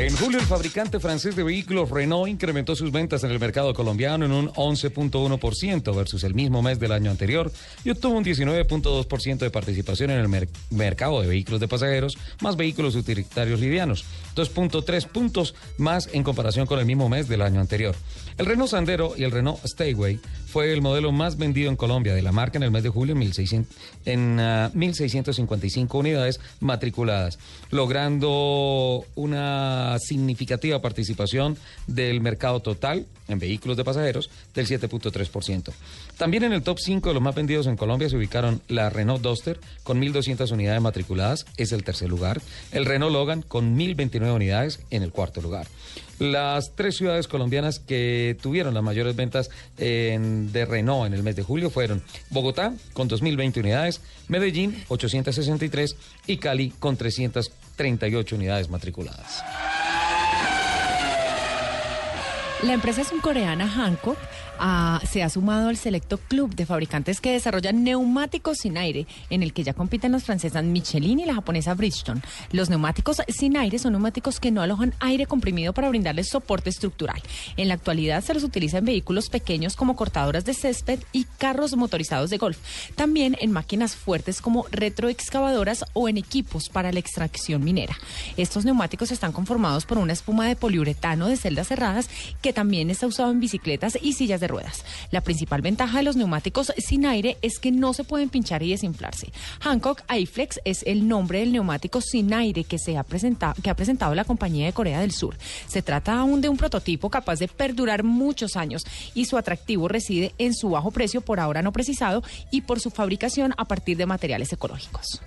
En julio, el fabricante francés de vehículos Renault incrementó sus ventas en el mercado colombiano en un 11.1% versus el mismo mes del año anterior y obtuvo un 19.2% de participación en el mer- mercado de vehículos de pasajeros más vehículos utilitarios livianos, 2.3 puntos más en comparación con el mismo mes del año anterior. El Renault Sandero y el Renault Stayway fue el modelo más vendido en Colombia de la marca en el mes de julio en 1600 en ah, 1.655 unidades matriculadas, logrando una significativa participación del mercado total en vehículos de pasajeros del 7.3%. También en el top 5 de los más vendidos en Colombia se ubicaron la Renault Duster con 1.200 unidades matriculadas, es el tercer lugar, el Renault Logan con 1.029 unidades en el cuarto lugar. Las tres ciudades colombianas que tuvieron las mayores ventas en- de Renault en el mes de julio fueron Bogotá con 2.020 unidades, Medellín 863 y Cali con 338 unidades matriculadas. La empresa surcoreana Hankook ah, se ha sumado al selecto club de fabricantes que desarrollan neumáticos sin aire, en el que ya compiten las francesas Michelin y la japonesa Bridgestone. Los neumáticos sin aire son neumáticos que no alojan aire comprimido para brindarles soporte estructural. En la actualidad se los utiliza en vehículos pequeños como cortadoras de césped y carros motorizados de golf. También en máquinas fuertes como retroexcavadoras o en equipos para la extracción minera. Estos neumáticos están conformados por una espuma de poliuretano de celdas cerradas que también está usado en bicicletas y sillas de ruedas. La principal ventaja de los neumáticos sin aire es que no se pueden pinchar y desinflarse. Hankook iFlex es el nombre del neumático sin aire que, se ha presentado, que ha presentado la compañía de Corea del Sur. Se trata aún de un prototipo capaz de perdurar muchos años y su atractivo reside en su bajo precio por ahora no precisado y por su fabricación a partir de materiales ecológicos.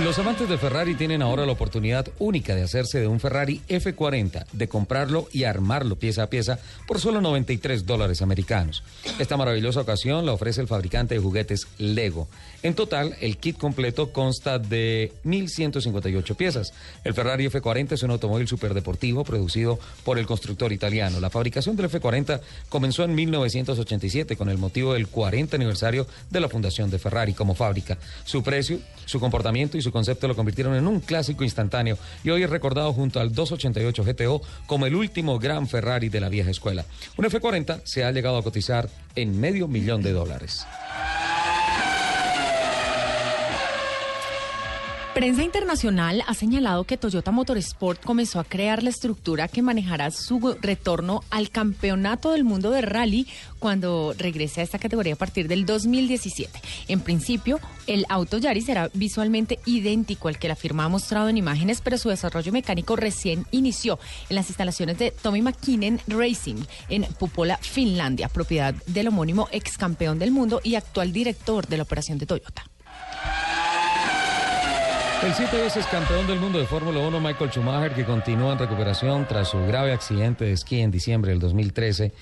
Los amantes de Ferrari tienen ahora la oportunidad única de hacerse de un Ferrari F40, de comprarlo y armarlo pieza a pieza por solo 93 dólares americanos. Esta maravillosa ocasión la ofrece el fabricante de juguetes Lego. En total, el kit completo consta de 1.158 piezas. El Ferrari F40 es un automóvil superdeportivo producido por el constructor italiano. La fabricación del F40 comenzó en 1987 con el motivo del 40 aniversario de la fundación de Ferrari como fábrica. Su precio, su comportamiento y su concepto lo convirtieron en un clásico instantáneo y hoy es recordado junto al 288 GTO como el último gran Ferrari de la vieja escuela. Un F40 se ha llegado a cotizar en medio millón de dólares. Prensa internacional ha señalado que Toyota Motorsport comenzó a crear la estructura que manejará su retorno al campeonato del mundo de rally cuando regrese a esta categoría a partir del 2017. En principio, el auto Yaris será visualmente idéntico al que la firma ha mostrado en imágenes, pero su desarrollo mecánico recién inició en las instalaciones de Tommy McKinnon Racing en Pupola, Finlandia, propiedad del homónimo ex campeón del mundo y actual director de la operación de Toyota. El siete veces campeón del mundo de Fórmula 1, Michael Schumacher, que continúa en recuperación tras su grave accidente de esquí en diciembre del 2013,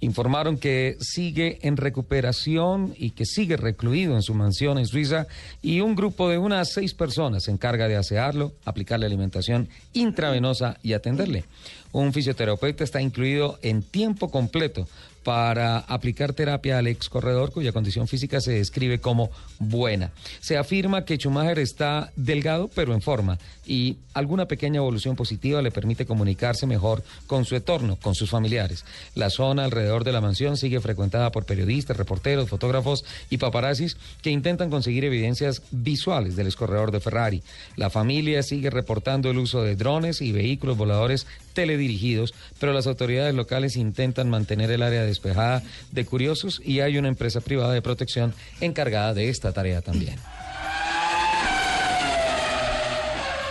informaron que sigue en recuperación y que sigue recluido en su mansión en Suiza y un grupo de unas seis personas se encarga de asearlo, aplicarle alimentación intravenosa y atenderle. Un fisioterapeuta está incluido en tiempo completo para aplicar terapia al ex corredor cuya condición física se describe como buena. Se afirma que Schumacher está delgado pero en forma y alguna pequeña evolución positiva le permite comunicarse mejor con su entorno, con sus familiares. La zona alrededor de la mansión sigue frecuentada por periodistas, reporteros, fotógrafos y paparazzis que intentan conseguir evidencias visuales del excorredor de Ferrari. La familia sigue reportando el uso de drones y vehículos voladores teledirigidos, pero las autoridades locales intentan mantener el área despejada de curiosos y hay una empresa privada de protección encargada de esta tarea también.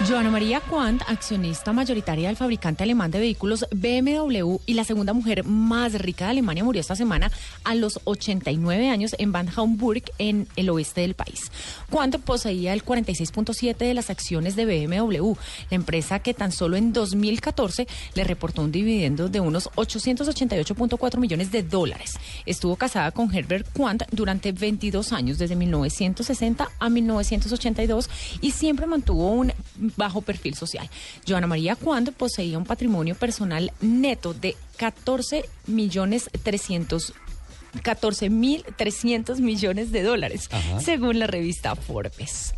Joana María Quant, accionista mayoritaria del fabricante alemán de vehículos BMW y la segunda mujer más rica de Alemania, murió esta semana a los 89 años en Bad Homburg, en el oeste del país. Quant poseía el 46.7 de las acciones de BMW, la empresa que tan solo en 2014 le reportó un dividendo de unos 888.4 millones de dólares. Estuvo casada con Herbert Quant durante 22 años, desde 1960 a 1982, y siempre mantuvo un bajo perfil social. Joana María Quant poseía un patrimonio personal neto de 14 millones 300 14 mil 300 millones de dólares, Ajá. según la revista Forbes.